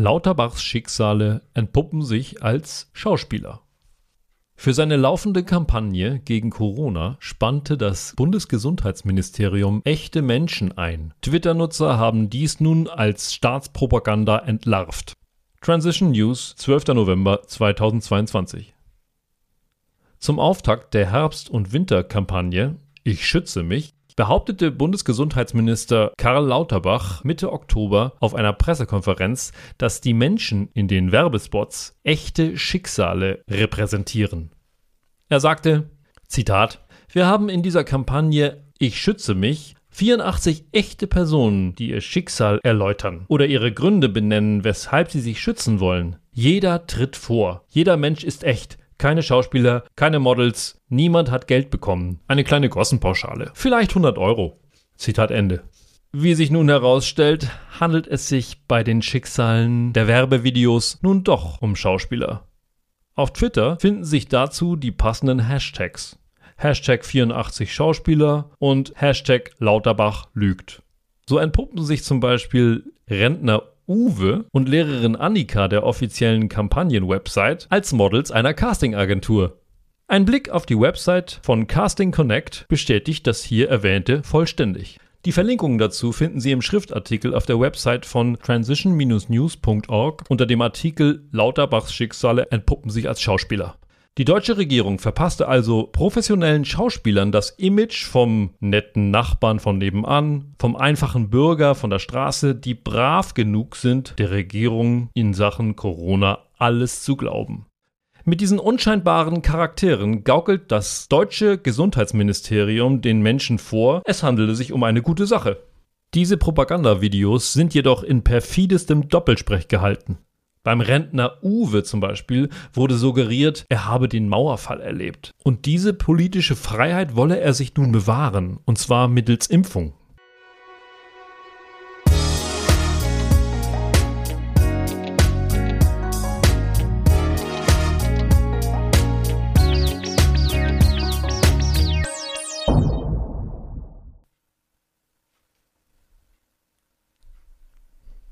Lauterbachs Schicksale entpuppen sich als Schauspieler. Für seine laufende Kampagne gegen Corona spannte das Bundesgesundheitsministerium echte Menschen ein. Twitter-Nutzer haben dies nun als Staatspropaganda entlarvt. Transition News, 12. November 2022. Zum Auftakt der Herbst- und Winterkampagne Ich schütze mich behauptete Bundesgesundheitsminister Karl Lauterbach Mitte Oktober auf einer Pressekonferenz, dass die Menschen in den Werbespots echte Schicksale repräsentieren. Er sagte, Zitat, wir haben in dieser Kampagne Ich schütze mich 84 echte Personen, die ihr Schicksal erläutern oder ihre Gründe benennen, weshalb sie sich schützen wollen. Jeder tritt vor. Jeder Mensch ist echt keine Schauspieler, keine Models, niemand hat Geld bekommen. Eine kleine Kossenpauschale. Vielleicht 100 Euro. Zitat Ende. Wie sich nun herausstellt, handelt es sich bei den Schicksalen der Werbevideos nun doch um Schauspieler. Auf Twitter finden sich dazu die passenden Hashtags. Hashtag 84 Schauspieler und Hashtag Lauterbach lügt. So entpuppen sich zum Beispiel Rentner Uwe und Lehrerin Annika der offiziellen Kampagnen-Website als Models einer Castingagentur. Ein Blick auf die Website von Casting Connect bestätigt das hier erwähnte vollständig. Die Verlinkungen dazu finden Sie im Schriftartikel auf der Website von transition-news.org unter dem Artikel Lauterbachs Schicksale entpuppen sich als Schauspieler. Die deutsche Regierung verpasste also professionellen Schauspielern das Image vom netten Nachbarn von nebenan, vom einfachen Bürger von der Straße, die brav genug sind, der Regierung in Sachen Corona alles zu glauben. Mit diesen unscheinbaren Charakteren gaukelt das deutsche Gesundheitsministerium den Menschen vor, es handele sich um eine gute Sache. Diese Propagandavideos sind jedoch in perfidestem Doppelsprech gehalten. Beim Rentner Uwe zum Beispiel wurde suggeriert, er habe den Mauerfall erlebt. Und diese politische Freiheit wolle er sich nun bewahren, und zwar mittels Impfung.